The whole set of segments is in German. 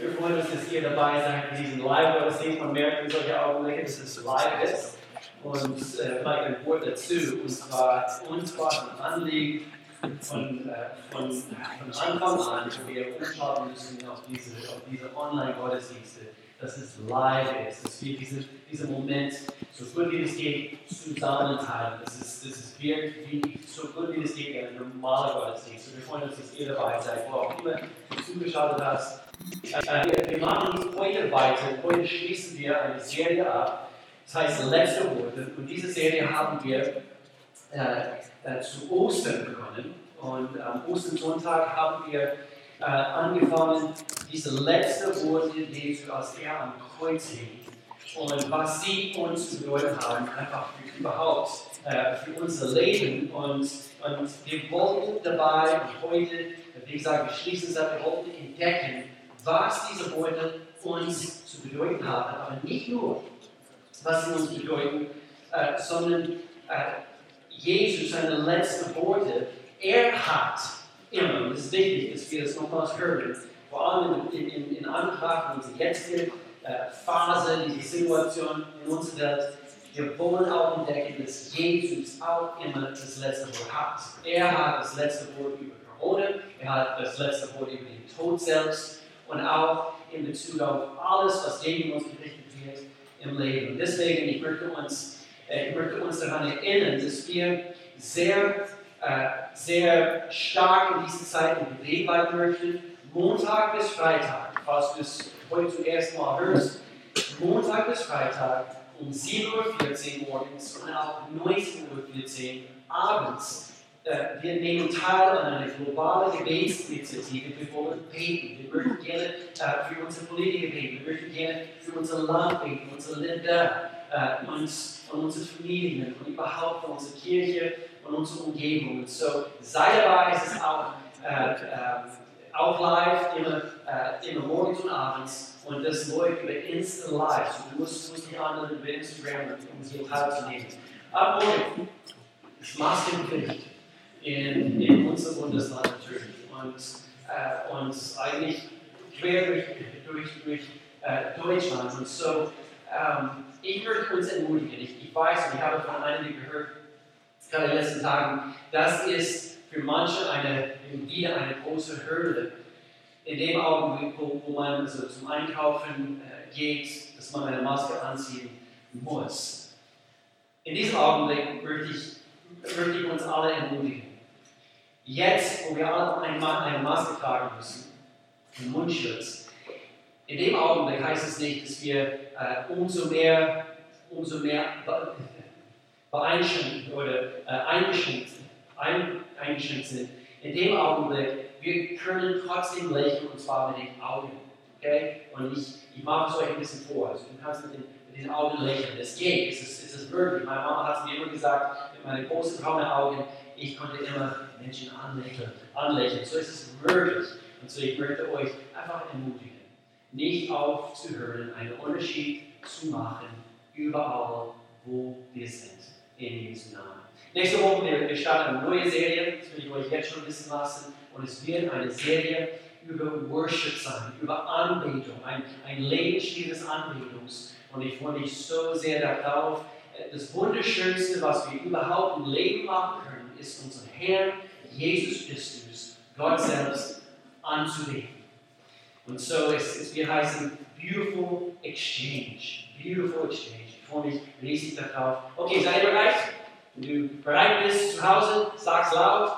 Wir freuen uns, dass ihr dabei seid in diesem Live-Gottesdienst. Man merkt in solchen Augenblicken, dass es live ist. Und äh, vielleicht ein Wort dazu. Und zwar, uns war ein Anliegen von, äh, von, von Anfang an, dass wir umschauen müssen auf diese, auf diese Online-Gottesdienste, dass es live ist, dass wir diese, diesen Moment so gut wie es geht zusammen teilen. Das ist, das ist wirklich so gut wie es geht ein normaler Gottesdienst. Wir freuen uns, dass ihr dabei seid, wo auch immer du zugeschaut hast. Äh, wir, machen heute weiter. Heute schließen wir eine Serie ab. Das heißt Letzte Worte. Und diese Serie haben wir äh, äh, zu Ostern begonnen. Und am Ostersonntag haben wir äh, angefangen, diese letzten Worte Jesu, als er am Kreuz hing und was sie uns zu bedeuten haben, einfach überhaupt äh, für unser Leben. Und, und wir wollten dabei heute, wie gesagt, wir schließen es ab, wir wollten entdecken, was diese Worte uns zu bedeuten haben. Aber nicht nur, was sie uns bedeuten, äh, sondern äh, Jesus, seine letzten Worte, er hat immer, und es ist wichtig, dass wir das nochmals hören, vor allem in, in, in Anbetracht unserer jetzigen äh, Phase, diese Situation in unserer Welt, wir wollen auch entdecken, dass Jesus auch immer das letzte Wort hat. Er hat das letzte Wort über Corona, er hat das letzte Wort über den Tod selbst und auch in Bezug auf alles, was gegen uns gerichtet wird im Leben. Und deswegen, ich möchte uns, äh, ich möchte uns daran erinnern, dass wir sehr, äh, sehr stark in diesen Zeiten bewegt bleiben möchten. Montag bis Freitag, falls du es heute zum ersten Mal hörst, Montag bis Freitag um 7.14 Uhr morgens und auch 19.14 Uhr abends äh, wir nehmen teil an einer globalen Gebetsinitiative. Wir wollen beten. Wir möchten gerne äh, für unsere Politiker beten. Wir möchten gerne für unser Land beten, für unsere Länder, äh, uns, von unseren Familien und überhaupt von unserer Kirche und unserer Umgebung. Und so sei dabei. Es ist auch, äh, äh, auch live, immer, äh, immer morgens und abends. Und das läuft über Insta Live. So, du musst, musst dich anmelden über Instagram, um hier teilzunehmen. Ab morgen ist Maskenpflicht in, in unserem Bundesland natürlich. Und, äh, und eigentlich quer durch, durch, durch äh, Deutschland. Und so, ähm, ich würde uns ermutigen. Ich, ich weiß, ich habe von einigen gehört, gerade in den letzten Tagen, das ist für manche eine, wieder eine große Hürde. In dem Augenblick, wo, wo man so zum Einkaufen äh, geht, dass man eine Maske anziehen muss. In diesem Augenblick möchte ich, möchte ich uns alle ermutigen. Jetzt, wo wir alle einmal eine Maske tragen müssen, einen Mundschutz, in dem Augenblick heißt es nicht, dass wir äh, umso mehr, umso mehr beeinschränkt oder äh, eingeschränkt, ein, eingeschränkt sind. In dem Augenblick, wir können trotzdem lächeln und zwar mit den Augen. Okay? Und ich, ich mache es euch ein bisschen vor. Also, du kannst mit den, mit den Augen lächeln. Das geht, es ist, es ist möglich. Meine Mama hat es mir immer gesagt, mit meinen großen braunen Augen, ich konnte immer Menschen anlächeln. anlächeln. So ist es möglich. Und so ich möchte euch einfach ermutigen, nicht aufzuhören, einen Unterschied zu machen, überall, wo wir sind. In Jesu Namen. Nächste Woche, wir, wir starten eine neue Serie, das will ich euch jetzt schon wissen lassen. Und es wird eine Serie über Worship sein, über Anbetung, ein, ein Lebensstil des Anbetungs. Und ich freue mich so sehr darauf. Das Wunderschönste, was wir überhaupt im Leben machen können, ist unseren Herrn Jesus Christus, Gott selbst, anzubeten. Und so ist es, wir heißen Beautiful Exchange. Beautiful Exchange. Freue mich riesig darauf. Okay, seid ihr bereit? Wenn du bereit bist zu Hause, sag's laut.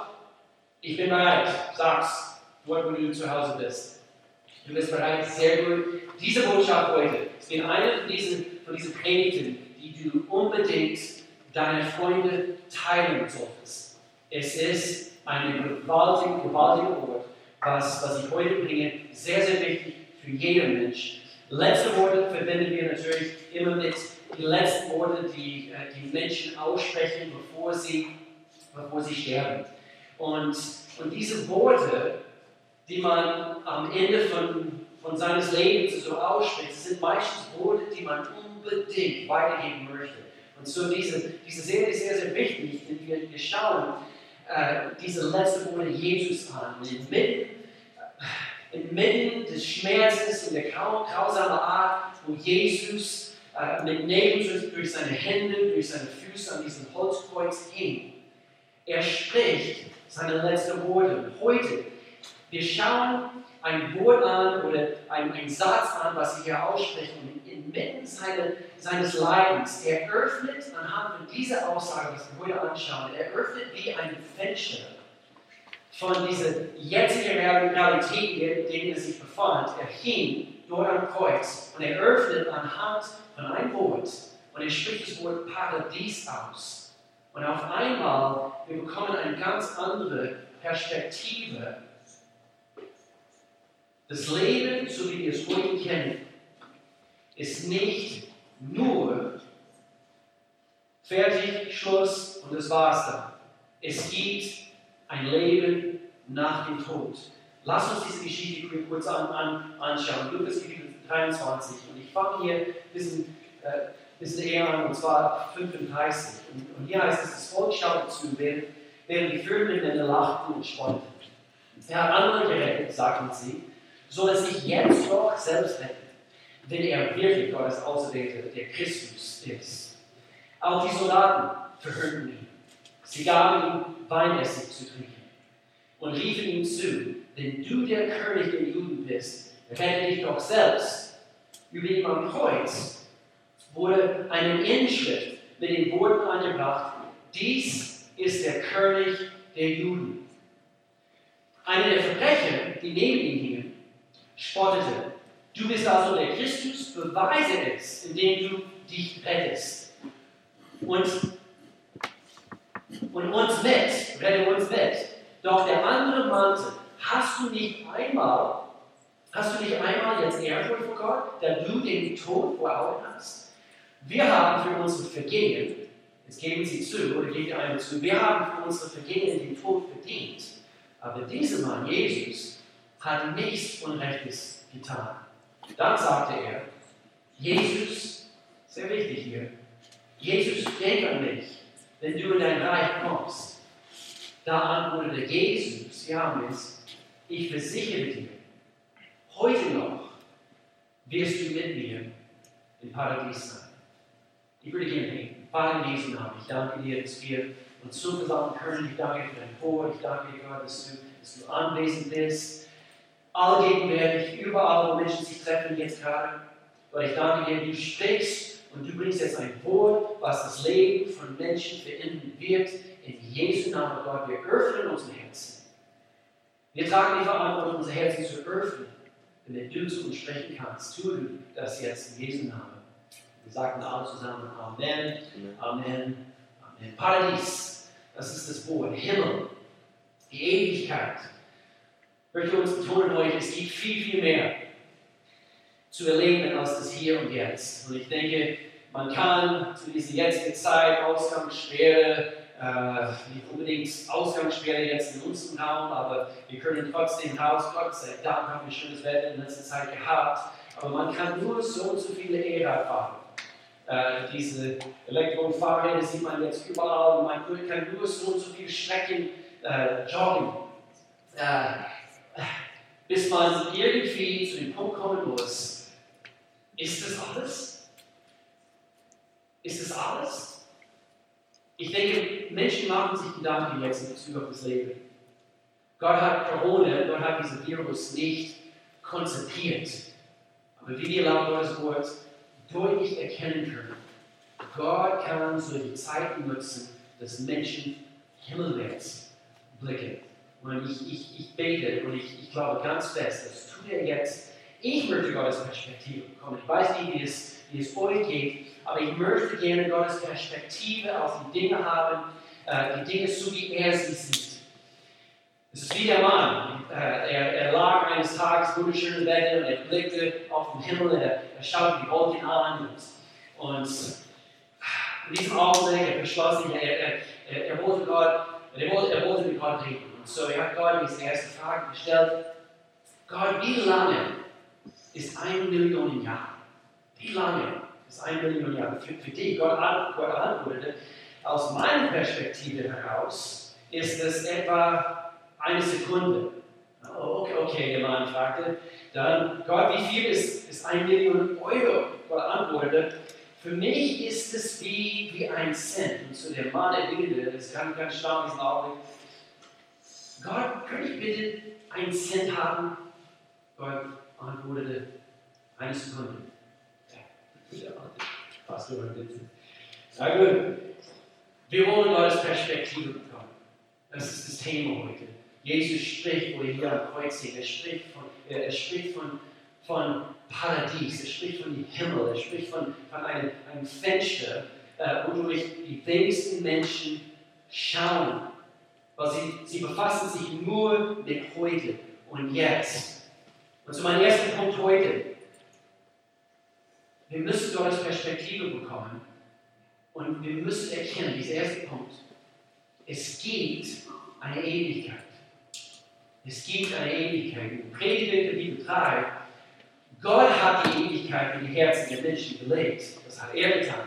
Ich bin bereit. Sag's wo du zu Hause bist. Du bist bereit, sehr gut. Diese Botschaft heute ist in einer von diesen, von diesen Predigten, die du unbedingt deinen Freunden teilen solltest. Es ist ein gewaltiger, gewaltiger Wort, was, was ich heute bringe, sehr, sehr wichtig für jeden Mensch. Letzte Worte verwenden wir natürlich immer mit den letzten Worten, die äh, die Menschen aussprechen, bevor sie, bevor sie sterben. Und, und diese Worte, die man am Ende von, von seines Lebens so ausspricht, sind meistens Worte, die man unbedingt weitergeben möchte. Und so diese, diese Serie ist sehr, sehr wichtig, denn wir, wir schauen, äh, diese letzten Worte Jesus an. Und mitten, inmitten des Schmerzes und der grau grausamen Art, wo Jesus äh, mit Nägeln durch seine Hände, durch seine Füße an diesem Holzkreuz hing. Er spricht seine letzten Worte. Heute, wir schauen ein Wort an oder einen Satz an, was sie hier aussprechen. Inmitten seine, seines Leidens, er öffnet anhand von dieser Aussage, was wir heute anschauen, er öffnet wie ein Fenster von dieser jetzigen Realität, in der er sich befand. Er hing dort am Kreuz und er öffnet anhand von einem Wort und er spricht das Wort Paradies aus. Und auf einmal, wir bekommen eine ganz andere Perspektive. Das Leben, so wie wir es heute kennen, ist nicht nur fertig, Schluss und das war's dann. Es gibt ein Leben nach dem Tod. Lass uns diese Geschichte kurz an, an, anschauen. Lukas Kapitel 23. Und ich fange hier ein bisschen, äh, bisschen eher an, und zwar 35. Und, und hier heißt es, das Volk schaute zu, während, während die miteinander lachten und spotteten. Er hat andere gerettet, sagten sie, soll er sich jetzt doch selbst retten, wenn er wirklich Gottes Auserwählte, der Christus ist. Auch die Soldaten verhörten ihn. Sie gaben ihm Weinessig zu trinken und riefen ihm zu, wenn du der König der Juden bist, rette dich doch selbst. Über ihm am Kreuz wurde eine Inschrift mit den Worten angebracht, dies ist der König der Juden. Einer der Verbrecher, die neben ihm hingen, spottete, du bist also der Christus, beweise es, indem du dich rettest. Und, und uns mit, rette uns mit. Doch der andere meinte, hast du nicht einmal, hast du nicht einmal jetzt Ehrfurcht vor Gott, da du den Tod vor Augen hast? Wir haben für unsere Vergehen, jetzt geben Sie zu, oder geben eine zu, wir haben für unsere Vergehen den Tod verdient. Aber dieser Mann, Jesus, hat nichts Unrechtes getan. Dann sagte er, Jesus, sehr wichtig hier, Jesus, denk an mich, wenn du in dein Reich kommst. Da antwortete Jesus, Johannes, ich versichere dir, heute noch wirst du mit mir im Paradies sein. Ich würde gerne beten. Vater in Jesu Namen, ich danke dir, dass wir uns so können. Ich danke für dein Wort. Ich danke dir, Gott, dass du, dass du anwesend bist. Allgegenwärtig, überall, wo Menschen sich treffen, jetzt gerade. Gott, ich danke dir, du sprichst und du bringst jetzt ein Wort, was das Leben von Menschen verändern wird in Jesu Namen, Gott, wir öffnen unsere Herzen. Wir tragen die Verantwortung, unser Herzen zu öffnen, damit du zu uns sprechen kannst. Tu das jetzt in Jesu Namen. Wir sagen alle zusammen Amen, Amen, Amen. Paradies, das ist das Wort. Himmel, die Ewigkeit. Ich möchte uns betonen heute, es gibt viel, viel mehr zu erleben als das Hier und Jetzt. Und ich denke, man kann zu dieser jetzigen Zeit, Ausgangssperre, äh, nicht unbedingt Ausgangssperre jetzt in unserem Raum, aber wir können trotzdem raus. Gott sei Dank haben wir schönes Wetter in letzter Zeit gehabt. Aber man kann nur so und so viele E-Rad fahren. Äh, diese Elektrofahrräder sieht man jetzt überall und man kann nur so und so viele Strecken äh, joggen. Äh, bis man irgendwie zu dem Punkt kommen muss. Ist das alles? Ist das alles? Ich denke, Menschen machen sich Gedanken jetzt in Bezug auf das Leben. Gott hat Corona, Gott hat diesen Virus nicht konzipiert. Aber wie wir laut Gottes Wort deutlich erkennen können, Gott kann solche Zeiten nutzen, dass Menschen himmelwärts blicken. Und ich, ich, ich bete und ich, ich glaube ganz fest, das tut er jetzt. Ich möchte Gottes Perspektive bekommen. Ich weiß nicht, wie es, wie es euch geht, aber ich möchte gerne Gottes Perspektive auf die Dinge haben, äh, die Dinge so, wie er sie sieht. Es ist wie der Mann. Äh, er, er, lag eines Tages wunderschönes Wetter und er blickte auf den Himmel, er, er schaute die Wolken an und, und in diesem Augenblick, er beschloss sich, er, er, er, wollte Gott, er wollte, er wollte mit Gott reden. Und so er hat Gott diese erste Frage gestellt. Gott, wie lange ist eine Million Jahre? Wie lange ist ein Million Jahre. Für, für die Gott, Gott antwortete, aus meiner Perspektive heraus ist es etwa eine Sekunde. Okay, okay, der Mann fragte. Dann, Gott, wie viel ist, ist ein Million Euro? Gott antwortete, für mich ist es wie, wie ein Cent. Und zu dem Mann erwiderte, das ganz, ganz stark diesen Augenblick, Gott, könnte ich bitte einen Cent haben? Gott antwortete, eine Sekunde. Ja, fast über den Na gut, wir wollen Gottes Perspektive bekommen. Das ist das Thema heute. Jesus spricht, wo er hier am Kreuz sieht, er spricht von, er spricht von, von Paradies, er spricht von dem Himmel, er spricht von, von einem, einem Fenster, äh, wodurch die wenigsten Menschen schauen. Weil sie, sie befassen sich nur mit heute und jetzt. Und zu meinem ersten Punkt heute. Wir müssen Gottes Perspektive bekommen und wir müssen erkennen, dieser erste Punkt, es gibt eine Ewigkeit. Es gibt eine Ewigkeit. In Prediger Kapitel 3, Gott hat die Ewigkeit in die Herzen der Menschen gelegt. Das hat er getan.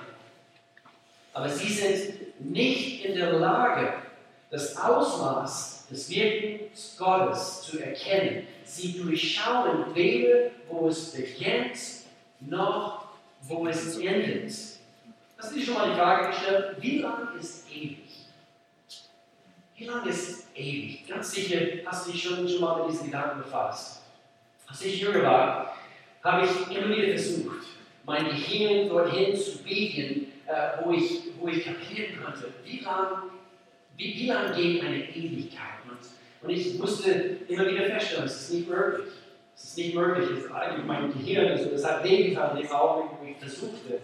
Aber sie sind nicht in der Lage, das Ausmaß des Wirkens Gottes zu erkennen. Sie durchschauen weder, wo es beginnt, noch wo es endet. Hast du dir schon mal die Frage gestellt, wie lang ist ewig? Wie lange ist ewig? Ganz sicher hast du dich schon, schon mal mit diesen Gedanken befasst. Als ich jünger war, habe ich immer wieder versucht, mein Gehirn dorthin zu biegen, äh, wo, ich, wo ich kapieren konnte, wie lange wie, wie lang geht eine Ewigkeit? Und, ich musste immer wieder feststellen, es ist nicht möglich. Es ist nicht möglich. Es ist eigentlich mein Gehirn, also das hat wehgetan dem Augenblick, wo ich versuchte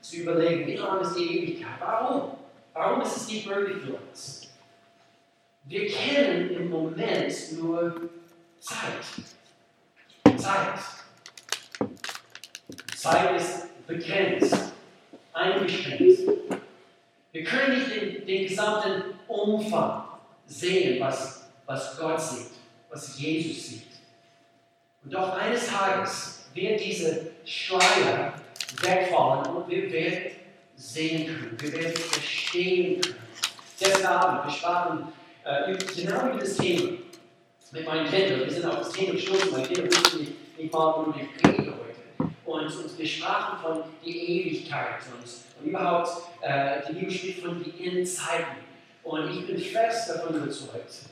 zu überlegen, wie lang ist die Ewigkeit? Warum? Warum ist es nicht möglich für uns? Wir kennen im Moment nur Zeit. Zeit. Zeit ist begrenzt, eingeschränkt. Wir können nicht den, den gesamten Umfang sehen, was, was Gott sieht, was Jesus sieht. Und doch eines Tages wird diese Schleier wegfallen und wir werden sehen können, wir werden verstehen können. Gestern Abend, wir sprachen äh, genau über das Thema mit meinen Kindern. Wir sind auf das Thema gestoßen. Meine Kinder wussten nicht, nicht mal, worüber ich rede heute. Und, und wir sprachen von der Ewigkeit und, und überhaupt, äh, die Bibel spricht von den Endzeiten. Und ich bin fest davon überzeugt.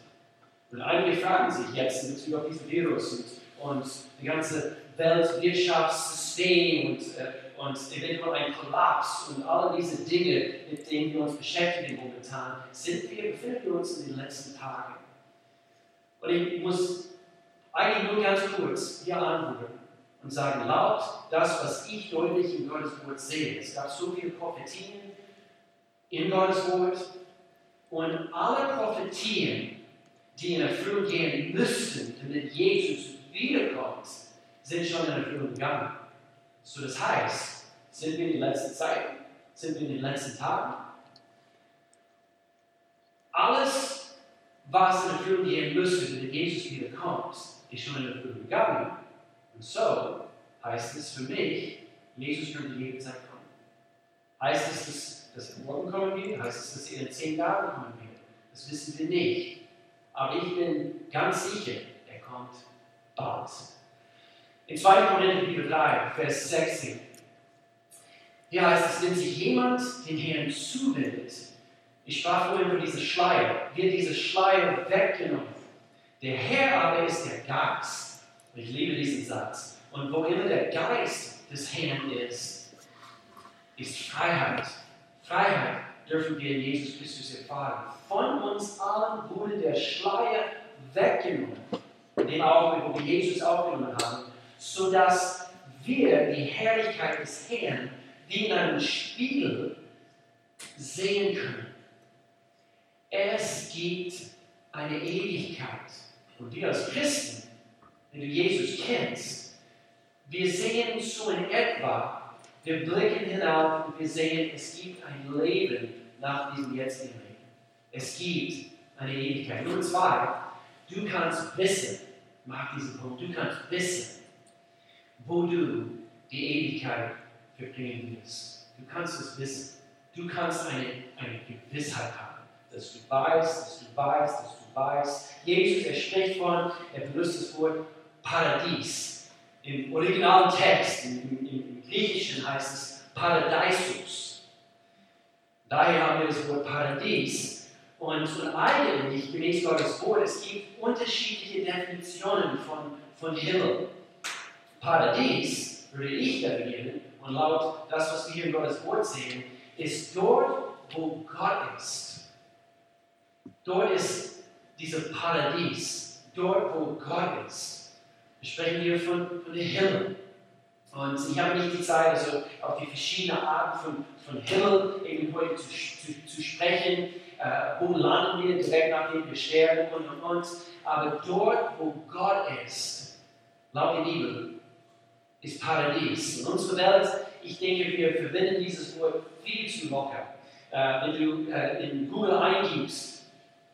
Und einige fragen sich jetzt Bezug auf diesen Virus und, und die ganze Weltwirtschaftssystem und, äh, und eventuell ein Kollaps und all diese Dinge, mit denen wir uns beschäftigen momentan, sind wir, befinden wir uns in den letzten Tagen. Und ich muss eigentlich nur ganz kurz hier antworten und sagen, laut das, was ich deutlich in Gottes Wort sehe, es gab so viele Prophetien in Gottes Wort und alle Prophetien, die in Erfüllung gehen müssten, damit Jesus wiederkommt, sind schon in Erfüllung gegangen. So, das heißt, sind wir in den letzten Zeiten, sind wir in den letzten Tagen. Alles, was in Erfüllung gehen müsste, wenn Jesus wiederkommt, ist schon in Erfüllung gegangen. Und so heißt es für mich, Jesus könnte jederzeit kommen. Heißt es, dass, er morgen kommen wird? Heißt es, dass er in zehn Jahren kommen wird? Das wissen wir nicht. Aber ich bin ganz sicher, er kommt bald. In 2. Korinther 3, Vers 16. Hier heißt es, wenn sich jemand den Herrn zuwendet, ich sprach vorhin von diesem Schleier, wird dieser Schleier weggenommen. Der Herr aber ist der Geist. Ich liebe diesen Satz. Und wo immer der Geist des Herrn ist, ist Freiheit. Freiheit dürfen wir in Jesus Christus erfahren. Von uns allen wurde der Schleier weggenommen. Dem Augenblick, wo wir Jesus aufgenommen haben, sodass wir die Herrlichkeit des Herrn wie in einem Spiegel sehen können. Es gibt eine Ewigkeit. Und wir als Christen, wenn du Jesus kennst, wir sehen so in etwa, wir blicken hinauf und wir sehen, es gibt ein Leben nach diesem jetzigen Leben. Es gibt eine Ewigkeit. Nummer zwei, du kannst wissen, mag diesen Punkt, du kannst wissen, wo du die Ewigkeit verbringen wirst. Du kannst es wissen. Du kannst eine, eine Gewissheit haben, dass du weißt, dass du weißt, dass du du weißt. Jesus, er spricht von, er benutzt das Wort Paradies. Im originalen Text, im, im, im Griechischen heißt es Paradeisus. Daher haben wir das Wort Paradies. Und, und eigentlich, gemäß Gottes Wort, es gibt unterschiedliche Definitionen von, von Himmel. Paradies würde ich definieren, und laut das, was wir hier in Gottes Wort sehen, ist dort, wo Gott ist. Dort ist dieses Paradies, dort, wo Gott ist. Wir sprechen hier von, von dem Himmel. Und ich habe nicht die Zeit, also auf die verschiedenen Arten von, von Himmel eben heute zu, zu, zu sprechen. Äh, wo landen wir direkt nachdem wir sterben und und und. Aber dort, wo Gott ist, laut der Bibel, ist Paradies. Und unsere Welt, ich denke, wir verwenden dieses Wort viel zu locker. Äh, wenn du äh, in Google eingibst,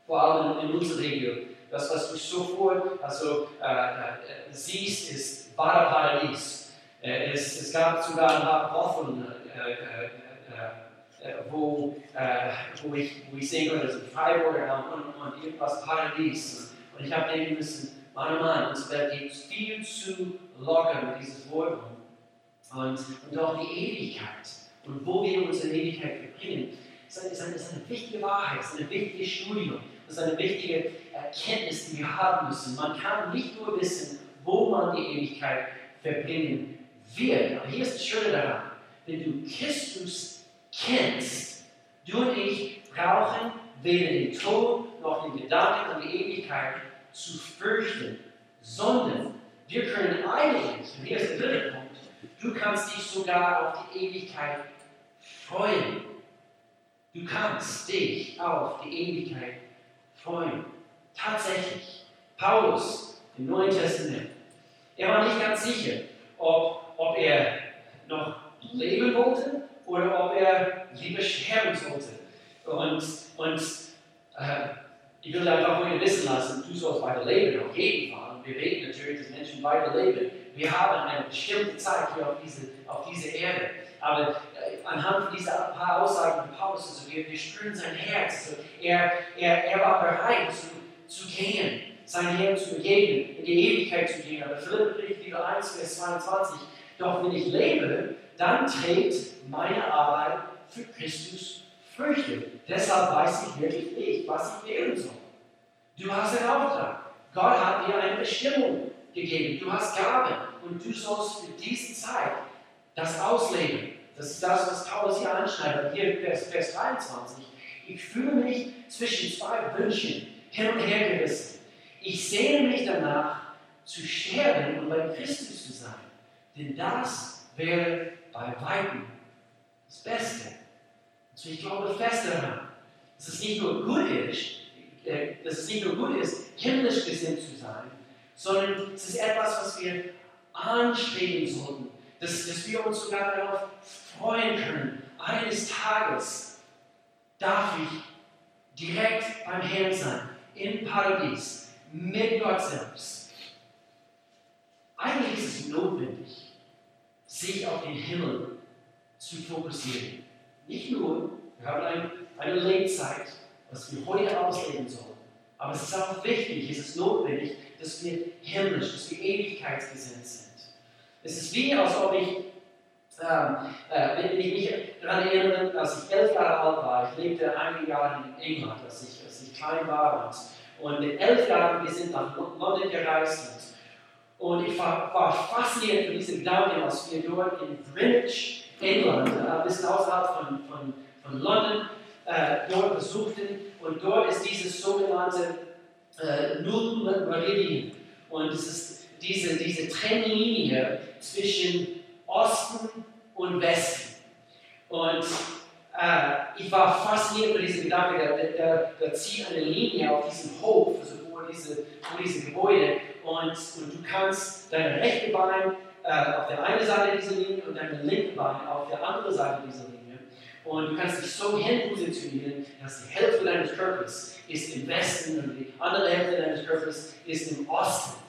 vor allem in unserer Region, das, was du sofort also, äh, äh siehst, ist wahre Paradies. Äh, es, es, gab sogar ein paar Wochen, äh, wo, wo, ich, wo ich sehen konnte, dass in Freiburg und, und, irgendwas Paradies. Und ich habe denken müssen, Mann, Mann, uns wird viel zu locker mit dieses Wort und, und auch die Ewigkeit und wo wir unsere Ewigkeit verbringen, ist eine, ist eine, ist eine wichtige Wahrheit, ist eine wichtige Studium, ist eine wichtige Erkenntnis, die wir haben müssen. Man kann nicht nur wissen, wo man die Ewigkeit verbringen wird. Aber hier ist das Schöne daran, wenn du Christus kennst, du und ich brauchen weder den Tod noch den Gedanken an die Ewigkeit zu fürchten, sondern wir können eigentlich, und hier ist der dritte Punkt, du kannst dich sogar auf die Ewigkeit freuen. Du kannst dich auf die Ewigkeit freuen. Tatsächlich, Paulus im Neuen Testament, er war nicht ganz sicher, ob, ob er noch leben wollte oder ob er lieber sterben sollte. Und, und äh, ich will einfach heute wissen lassen, du sollst weiter leben, auf jeden Fall. Und wir beten natürlich, dass Menschen weiter leben. Wir haben eine bestimmte Zeit hier auf, diese, auf dieser Erde. Aber äh, anhand dieser paar Aussagen von Paulus, also wir, wir spüren sein Herz. Also er, er, er war bereit zu, zu gehen, sein Herrn zu begegnen, in die Ewigkeit zu gehen. Aber Philipp Brief, 1, Vers 22, doch wenn ich lebe, dann trägt meine Arbeit für Christus Früchte. Deshalb weiß ich wirklich nicht, was ich wählen soll. Du hast einen Auftrag. Gott hat dir eine Bestimmung gegeben. Du hast Gaben und du sollst für diese Zeit das ausleben. Das ist das, was Paulus hier anschneidet. Hier Vers, Vers 23. Ich fühle mich zwischen zwei Wünschen hin und her gerissen. Ich sehne mich danach, zu sterben und bei Christus zu sein. Denn das wäre bei Weitem das Beste. Also ich glaube fest daran, dass es nicht nur gut ist, äh, dass es nicht nur gut ist, himmlisch gesinnt zu sein, sondern es ist etwas, was wir anstreben sollten, dass, dass wir uns sogar darauf freuen können. Eines Tages darf ich direkt beim Herrn sein, im Paradies, mit Gott selbst. Eigentlich ist es notwendig, sich auf den Himmel zu fokussieren. Nicht nur, wir haben ein, eine Lebzeit, was wir heute ausleben sollen. Aber es ist auch wichtig, es ist notwendig, dass wir himmlisch, dass wir ewigkeitsgesinnt sind. Es ist wie, als ob ich, ähm, äh, wenn ich mich daran erinnere, als ich elf Jahre alt war, ich lebte einige Jahre in England, als ich, als ich klein war. Und, mit elf Jahren, wir sind nach London gereist. Und, ich war, war fasziniert von diesem Gedanken, als wir dort in Greenwich England, ein bisschen außerhalb von, von, von London, äh, dort besuchten. Und dort ist dieses sogenannte äh, Null Meridian. Und es ist diese, diese Trennlinie zwischen Osten und Westen. Und äh, ich war fasziniert von diesem Gedanken, der, der, der, zieht eine Linie auf diesem Hof, also vor, diese, diesem Gebäude. Und, und du kannst dein rechte Bein äh, auf der einen Seite dieser Linie und dein linke Bein auf der anderen Seite dieser Linie. Und du kannst dich so hinpositionieren, dass die Hälfte deines Körpers ist im Westen und die andere Hälfte deines Körpers ist im Osten.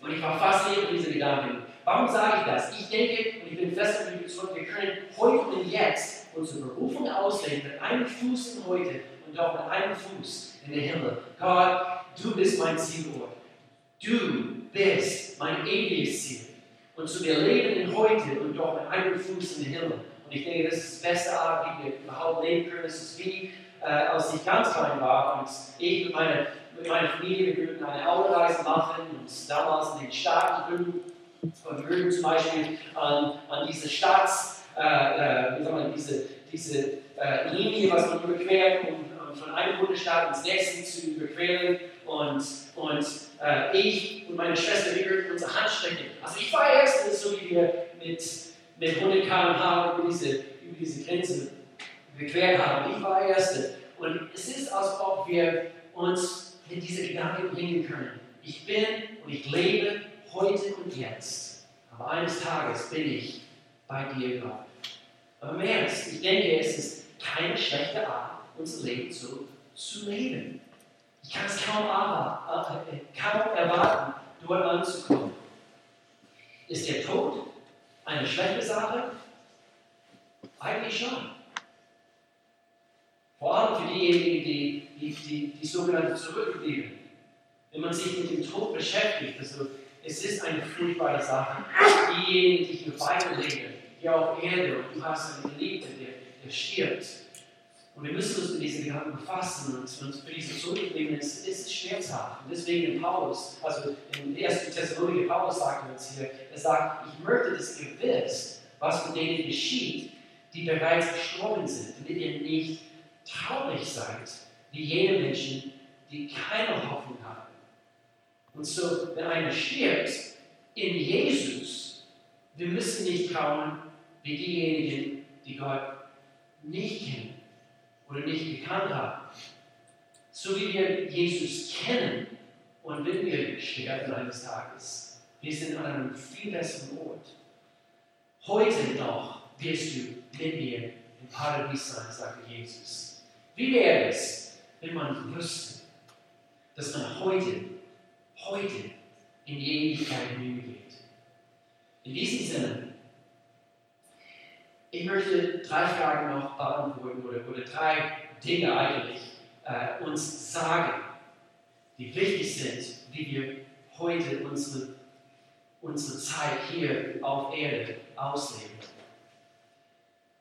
Und ich war fasziniert von diesen Gedanken. Warum sage ich das? Ich denke, und ich bin fest davon überzeugt, wir können heute und jetzt unsere Berufung ausleben mit einem Fuß in heute und auch mit einem Fuß in den Himmel. Gott du bist mein Zielort. Du bist mein ewiges Ziel. Und so wir leben in heute und doch mit einem Fuß in den Himmel. Und ich denke, das ist die beste Art, wie wir überhaupt leben können. Es ist wie, äh, als ich ganz klein war und ich mit meiner, mit meiner Familie, wir würden eine Autoreise machen und damals in den Staaten drüben und wir würden zum Beispiel an, an diese Staats, äh, äh, wie sagt man, diese, diese äh, Linie, was man überquert, um, um von einem Bundesstaat ins nächste zu überqueren. Und, und äh, ich und meine Schwester, wir würden unsere Hand strecken. Also ich war erst so wie wir mit, mit 100 km/h über diese, über diese Grenze überquert haben. Ich war Erste. Und es ist, als ob wir uns in diese Gedanken bringen können. Ich bin und ich lebe heute und jetzt. Aber eines Tages bin ich bei dir, Gott. Aber im Ernst, ich denke, es ist keine schlechte Art, unser Leben so zu leben. Ich kann es kaum, aber, äh, kaum erwarten, dort anzukommen. Ist der Tod eine schlechte Sache? Eigentlich schon. Vor allem für diejenigen, die, die, die, die sogenannte Zurückgebliebenen. Wenn man sich mit dem Tod beschäftigt, also es ist eine furchtbare Sache. Diejenigen, die hier weiterleben, hier auf Erde, und du hast einen Geliebten, der, der stirbt. Und wir müssen uns mit diesen Gedanken befassen und uns für diese zurücknehmen. Es ist schmerzhaft. Und deswegen in Paulus, also im ersten Thessaloniker Paulus sagt uns hier, er sagt, ich möchte das gewiss, was mit denen geschieht, die bereits gestorben sind, damit ihr nicht traurig seid, wie jene Menschen, die keine Hoffnung haben. Und so, wenn einer stirbt in Jesus, wir müssen nicht trauern wie diejenigen, die Gott nicht kennen oder nicht gekannt haben. So wie wir Jesus kennen und wenn wir sterben eines Tages, wir sind an einem viel besseren Ort. Heute noch wirst du mit mir im Paradies sein, sagte Jesus. Wie wäre es, wenn man wüsste, dass man heute, heute in die Ewigkeit hinübergeht? In diesem Sinne, ich möchte drei Fragen noch beantworten oder, oder drei Dinge eigentlich äh, uns sagen, die wichtig sind, wie wir heute unsere, unsere Zeit hier auf Erde ausleben.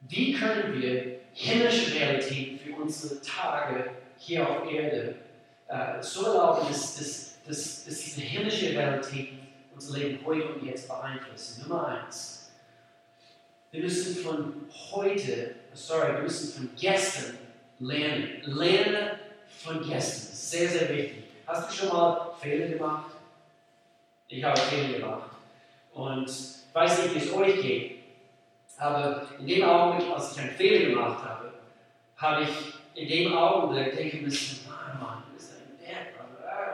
Wie können wir himmlische Realitäten für unsere Tage hier auf Erde äh, so erlauben, dass, dass, dass, dass diese himmlische Realitäten unser Leben heute und jetzt beeinflussen? Nummer eins wir müssen von heute, sorry, wir müssen von gestern lernen. Lerne von gestern. Sehr, sehr wichtig. Hast du schon mal Fehler gemacht? Ich habe Fehler gemacht. Und ich weiß nicht, wie es euch geht. Aber in dem Augenblick, als ich einen Fehler gemacht habe, habe ich in dem Augenblick denken müssen, Mann, Mann, du bist ein Nerd.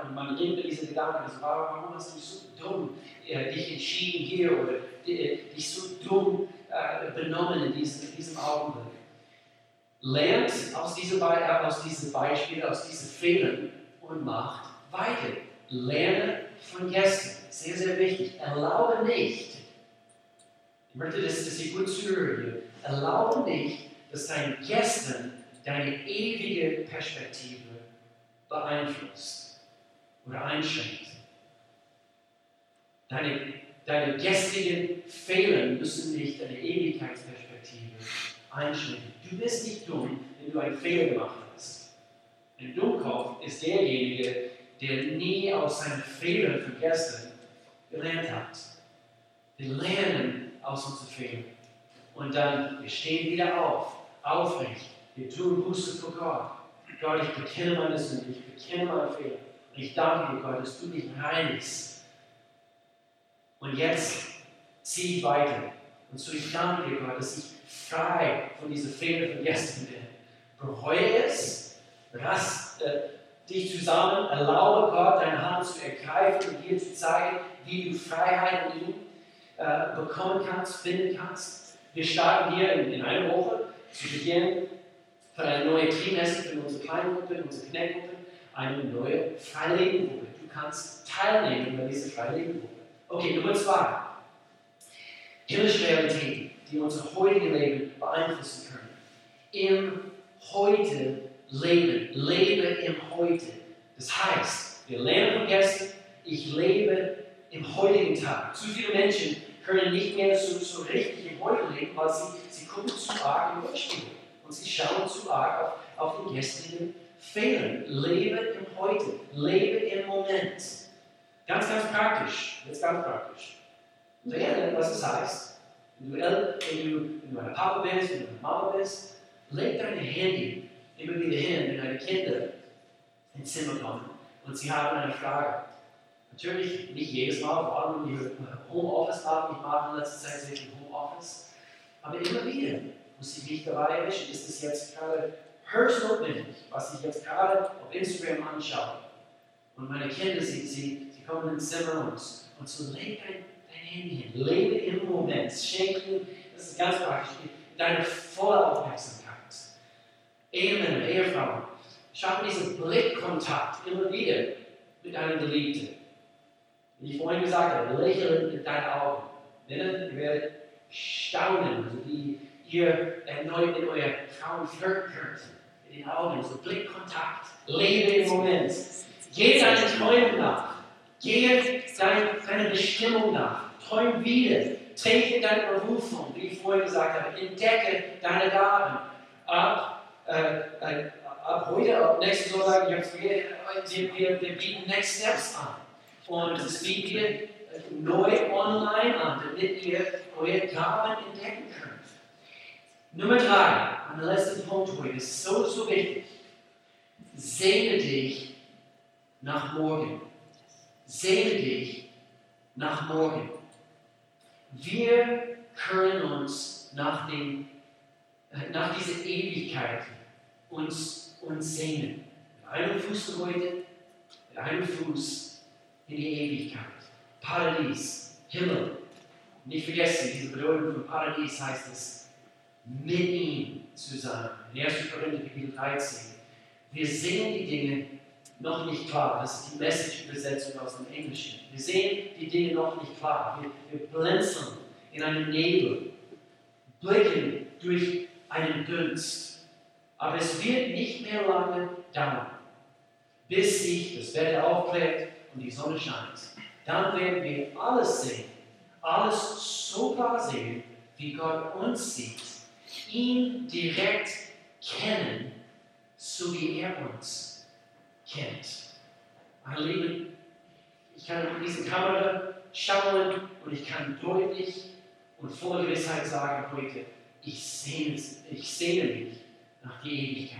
Und man nimmt diese Gedanken, also, warum hast du so dumm äh, dich entschieden hier oder äh, dich so dumm äh, benommen in diesem, in diesem Augenblick. Lernt aus diesen, aus diesen Beispielen, aus diesen Fehlern und macht weiter. Lerne von gestern. Sehr, sehr wichtig. Erlaube nicht, ich möchte, dass, dass ihr gut zuhören, erlaube nicht, dass dein Gestern deine ewige Perspektive beeinflusst oder einschränkt. Deine Deine gestrigen Fehler müssen nicht deine Ewigkeitsperspektive einschränken. Du bist nicht dumm, wenn du einen Fehler gemacht hast. Ein Dummkopf ist derjenige, der nie aus seinen Fehlern von gestern gelernt hat. Wir lernen aus unseren Fehlern. Und dann, wir stehen wieder auf, aufrecht. Wir tun Buße vor Gott. Gott, ich bekenne meine Sünde, ich bekenne meine Fehler. Und ich danke dir, Gott, dass du mich reinigst und jetzt ziehe ich weiter. Und so ich danke dir, Gott, dass ich frei von diesen Fehlern von gestern bin. Bereue es, rast äh, dich zusammen, erlaube Gott, deine Hand zu ergreifen und dir zu zeigen, wie du Freiheit in ihm äh, bekommen kannst, finden kannst. Wir starten hier in, in einer Woche zu Beginn von einer neuen Trimester für unsere Kleingruppe, unsere Kneckgruppe, eine neue Freilebengruppe. Du kannst teilnehmen bei dieser Freilebengruppe. Okay, Nummer zwei. Himmlische Realitäten, die unser heutiges Leben beeinflussen können. Im Heute leben. Lebe im Heute. Das heißt, Wir lernen von gestern, ich lebe im heutigen Tag. Zu viele Menschen können nicht mehr so, so richtig im Heute leben, weil sie, sie gucken zu arg im Rückspiegel. Und sie schauen zu arg auf, auf den gestrigen Fehlern. Lebe im Heute, lebe im Moment. Ganz, ganz praktisch. Jetzt ganz praktisch. Lernen, was es heißt. Wenn du, wenn du, wenn du ein Papa bist, wenn du eine Mama bist, leg dein Handy immer wieder hin, wenn deine Kinder ins Zimmer kommen und sie haben eine Frage. Natürlich nicht jedes Mal, vor allem wenn die Homeoffice haben, ich mache in letzter Zeit sehr viel Homeoffice, aber immer wieder muss ich mich dabei erwischen, ist es jetzt gerade höchst notwendig, was ich jetzt gerade auf Instagram anschaue. Und meine Kinder, sie, sie, sie kommen ins Zimmer und, so leg dein, dein Handy hin, lebe im Moment, schenke, das ist ganz praktisch, deine volle Aufmerksamkeit. Ehemänner, Ehefrauen, schaffen diesen Blickkontakt immer wieder mit einem Geliebten. Wie ich vorhin gesagt habe, lächeln mit deinen Augen. Männer, ihr werdet staunen, also wie ihr erneut mit eurer Frau flirten könnt. Mit den Augen, so Blickkontakt, lebe im Moment. Geh deinen Träumen nach. Gehe deine, deine Bestimmung nach. Träum wieder. Trete deine Berufung, wie ich vorhin gesagt habe. Entdecke deine Gaben. Ab, äh, äh, ab heute, ab nächsten Sonntag, wir, wir, wir bieten Next Steps an. Und das bieten wir neu online an, damit ihr eure Gaben entdecken könnt. Nummer drei, an der letzten Punkt heute, ist so, so wichtig. Sehne dich nach morgen. Sehne dich nach morgen. Wir können uns nach, dem, äh, nach dieser Ewigkeit uns, uns sehnen. Mit einem Fuß heute, mit einem Fuß in die Ewigkeit. Paradies, Himmel. Nicht vergessen, diese Bedeutung von Paradies heißt es, mit ihm zu sein. In 1. Korinther Kapitel 13. Wir sehen die Dinge noch nicht klar. Das ist die Message-Übersetzung aus dem Englischen. Wir sehen die Dinge noch nicht klar. Wir, wir blinzeln in einem Nebel, blicken durch einen Dunst. Aber es wird nicht mehr lange dauern, bis sich das Wetter aufklärt und die Sonne scheint. Dann werden wir alles sehen, alles so klar sehen, wie Gott uns sieht. Ihn direkt kennen, so wie er uns kennt. Meine Lieben, ich kann in diese Kamera schauen und ich kann deutlich und voller Gewissheit sagen heute, ich sehne, ich sehne mich nach der Ewigkeit.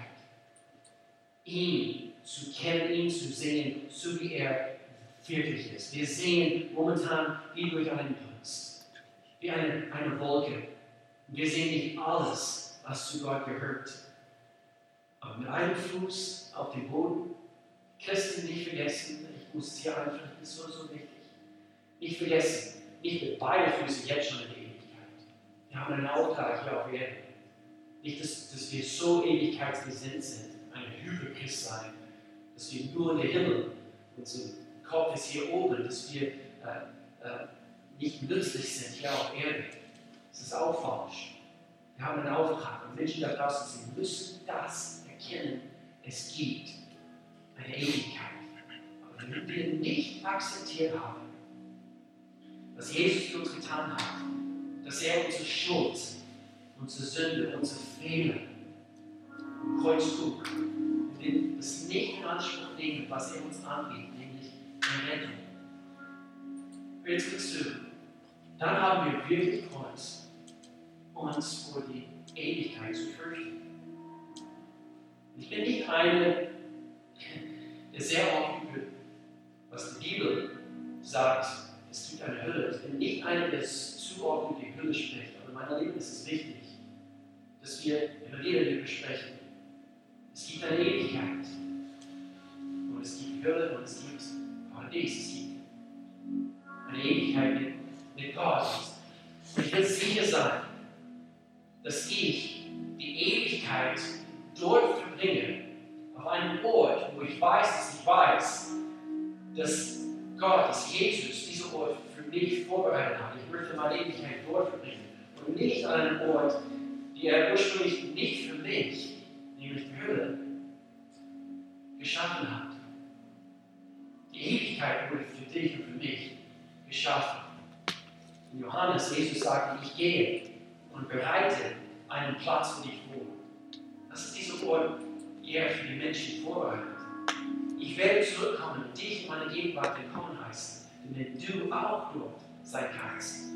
Ihn zu kennen, ihn zu sehen, so wie er wirklich ist. Wir sehen momentan wie durch einen Dunst, wie eine, eine Wolke. Wir sehen nicht alles, was zu Gott gehört. Aber mit einem Fuß auf dem Boden, Christen nicht vergessen, ich muss hier einfach, das ist so, so wichtig. Nicht vergessen, nicht mit beiden Füßen jetzt schon in die Ewigkeit. Wir haben einen Auftrag hier auf Erden. Nicht, dass, dass wir so ewigkeitsgesinnt sind, ein Hyperchrist sein, dass wir nur in den Himmel so Kopf ist hier oben, dass wir äh, äh, nicht nützlich sind hier auf Erde. Das ist auch falsch. Wir haben einen Auftrag und Menschen da draußen, sie müssen das erkennen. Es gibt eine Ewigkeit. Aber wenn wir nicht akzeptiert haben, was Jesus für uns getan hat, dass er unsere Schuld, unsere Sünde, unsere Fehler am Kreuz trug, wir das nicht in Anspruch nehmen, was er uns anbietet, Rettung. Bitte zu. Dann haben wir wirklich Grund, uns vor die Ewigkeit zu fürchten. Ich bin nicht eine, der sehr oft über, was die Bibel sagt, es gibt eine Hölle. Ich bin nicht einer, der zu oft über die Hölle spricht. Aber in meiner Leben ist es wichtig, dass wir immer wieder darüber sprechen. Es gibt eine Ewigkeit. Und es gibt Hölle und es gibt Paradies gibt. Eine Ewigkeit mit, mit Gott. Und ich will sicher sein, dass ich die Ewigkeit dort verbringe, einem Ort, wo ich weiß, dass ich weiß, dass Gott, dass Jesus diesen Ort für mich vorbereitet hat. Ich möchte meine Ewigkeit dort verbringen und nicht an einem Ort, der ursprünglich nicht für mich, nämlich die Hölle, geschaffen hat. Die Ewigkeit wurde für dich und für mich geschaffen. In Johannes, Jesus sagte, ich gehe und bereite einen Platz für dich vor. Das ist dieser Ort, er für die Menschen vorbereitet. Ich werde zurückkommen und dich in meine Gegenwart willkommen heißen, damit du auch dort sein kannst,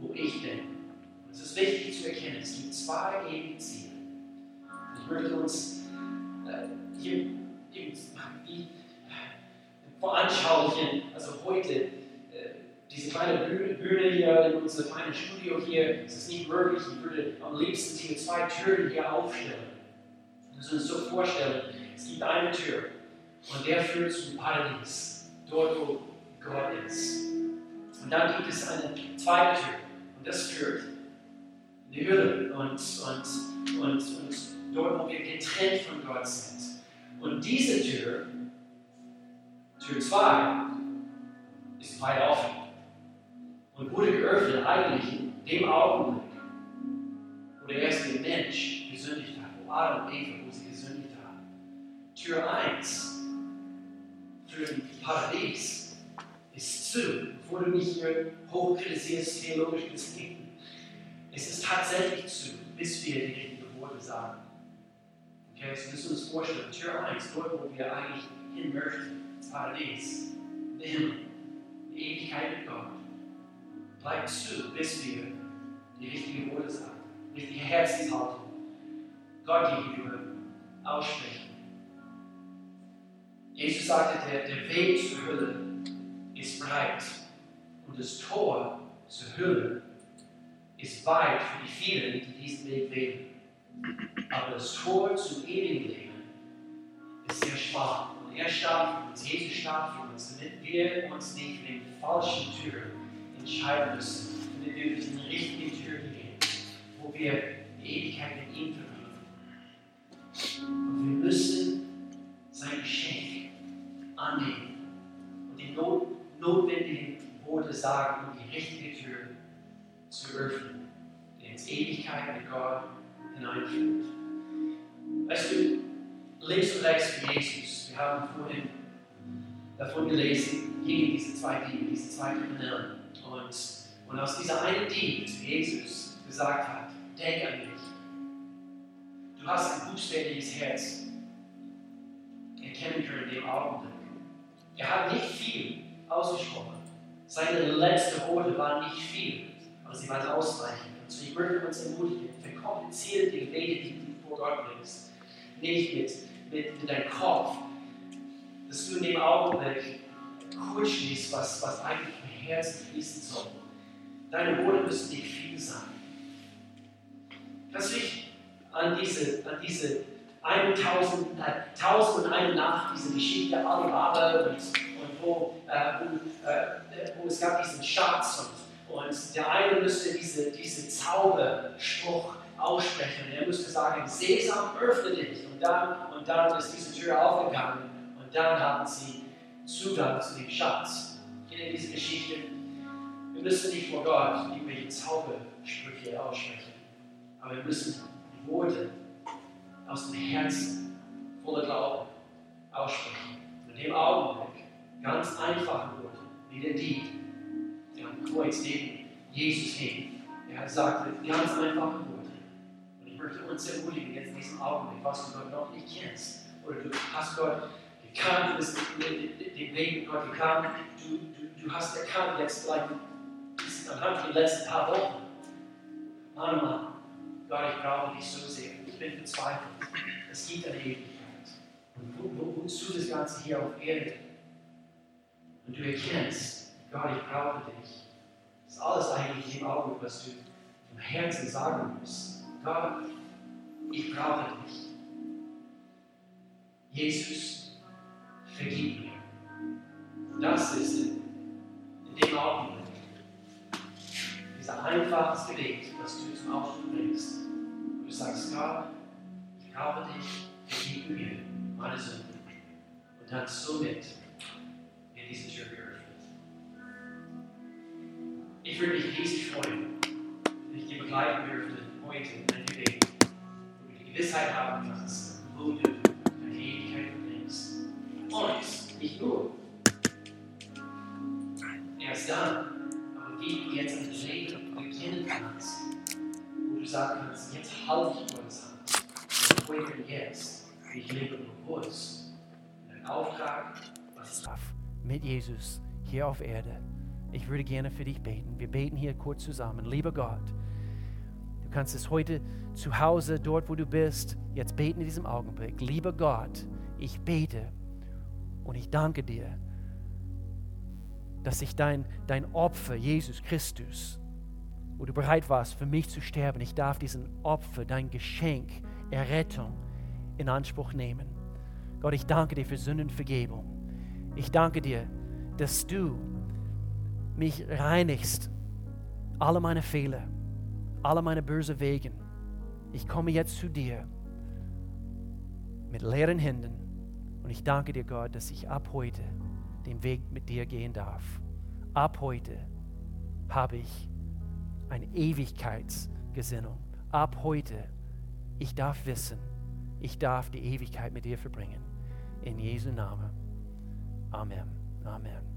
wo ich bin. Und es ist wichtig zu erkennen, es gibt zwei ewige Ziele. Ich möchte uns äh, hier wie veranschaulichen, also heute, äh, diese kleine Bühne, Bühne hier in unserem kleinen Studio hier, es ist nicht möglich, ich würde am liebsten diese zwei Türen hier aufstellen. Müssen uns so vorstellen, es gibt eine Tür und der führt zum Paradies, dort wo Gott ist. Und dann gibt es eine zweite Tür und das führt in die Hölle und, und, und, und dort, wo wir getrennt von Gott sind. Und diese Tür, Tür 2, ist weit offen und wurde geöffnet eigentlich in dem Augenblick, wo der erste Mensch gesündigt hat, sie gesündigt haben. Tür 1 für ein Paradies ist zu, bevor du mich hier hochkritisierst, theologisch gesehen. Es ist tatsächlich zu, bis wir die richtigen Worte sagen. Okay, so müssen wir uns vorstellen, Tür 1, dort, wo wir eigentlich hin möchten, das Paradies, der Himmel, die Ewigkeit mit Gott, bleibt zu, bis wir die richtigen Worte sagen, richtige Herzenshaltung Gott gegenüber aussprechen. Jesus sagte, der, der Weg zur Hölle ist breit und das Tor zur Hölle ist weit für die vielen, die diesen Weg wählen. Aber das Tor zum ewigen Leben ist sehr schmal. Und er starb für uns, Jesus starb für uns, damit wir uns nicht für die falschen Tür entscheiden müssen, damit wir durch die richtige Tür gehen, wo wir die Ewigkeit mit ihm verbringen. Und wir müssen sein Geschenk annehmen und die not notwendigen Worte sagen, um die richtige Tür zu öffnen, die ins Ewigkeit mit Gott hineinführt. Weißt du, links und rechts für Jesus, wir haben vorhin davon gelesen, gegen diese zwei Dinge, diese zwei Kriminellen. Und, und aus dieser einen Dieb zu Jesus gesagt hat, denk an mich. Du hast ein buchstäbliches Herz erkennen können in dem Augenblick. Er hat nicht viel ausgesprochen. Seine letzten Worte waren nicht viel, aber sie waren ausreichend. Und so ich möchte uns ermutigen, verkompliziere die Gebete, die du vor Gott bringst. Nicht mit, mit, mit deinem Kopf, dass du in dem Augenblick kurz schließt, was, was eigentlich vom Herzen fließen soll. Deine Worte müssen nicht viel sein. Lass mich an diese, an diese 1000, äh, 1001 Nacht, diese Geschichte Alibaba und, und wo, äh, wo, äh, wo, es gab diesen Schatz und, und der eine müsste diese, diese Zauberspruch aussprechen. Er müsste sagen, Sesam, öffne dich. Und dann, und dann ist diese Tür aufgegangen und dann hatten sie Zugang zu dem Schatz. In dieser Geschichte, wir müssen nicht vor Gott irgendwelche Zaubersprüche aussprechen, aber wir müssen Worte aus dem Herzen voller Glauben aussprechen. Und in dem Augenblick ganz einfache Worte, wie der Dieb, der am Kreuz neben Jesus hing. Er hat gesagt, ganz einfache Worte. Und ich möchte uns ermutigen, jetzt in diesem Augenblick, was du Gott noch nicht kennst, oder du hast Gott gekannt, du bist den Weg mit Gott gekannt, du, du, du hast erkannt, jetzt vielleicht anhand der letzten paar Wochen, Mann, Mann, Gott, ich brauche dich so sehr. Ich bin verzweifelt. Es gibt eine Ewigkeit. Und wo, wo, wozu das Ganze hier auf Erde? Und du erkennst, Gott, ich brauche dich. Das ist alles eigentlich im Auge, was du vom Herzen sagen musst. Gott, ich brauche dich. Jesus, vergib mir. Das ist in, dem Augenblick dieser einfaches Gebet, das du zum Ausdruck bringst. Du sagst, Gott, ich brauche dich, vergib mir meine Sünden. Und dann somit wird diese Tür geöffnet. Ich würde mich riesig freuen, wenn ich dir begleiten dürfte heute in ein Gebet, wo du die Gewissheit haben kannst, wo du deine Ewigkeit verbringst. Und nicht nur. Erst dann, aber wie jetzt ein Leben beginnen kannst, sagen kannst, jetzt halte ich Gottes Hand. Heute und jetzt. Ich lebe bewusst einen Auftrag, was mit Jesus hier auf Erde. Ich würde gerne für dich beten. Wir beten hier kurz zusammen. Lieber Gott, du kannst es heute zu Hause, dort wo du bist, jetzt beten in diesem Augenblick. Lieber Gott, ich bete und ich danke dir, dass ich dein, dein Opfer, Jesus Christus, wo du bereit warst, für mich zu sterben, ich darf diesen Opfer, dein Geschenk, Errettung in Anspruch nehmen. Gott, ich danke dir für Sündenvergebung. Ich danke dir, dass du mich reinigst, alle meine Fehler, alle meine bösen Wegen. Ich komme jetzt zu dir mit leeren Händen und ich danke dir, Gott, dass ich ab heute den Weg mit dir gehen darf. Ab heute habe ich eine Ewigkeitsgesinnung. Ab heute, ich darf wissen, ich darf die Ewigkeit mit dir verbringen. In Jesu Namen. Amen. Amen.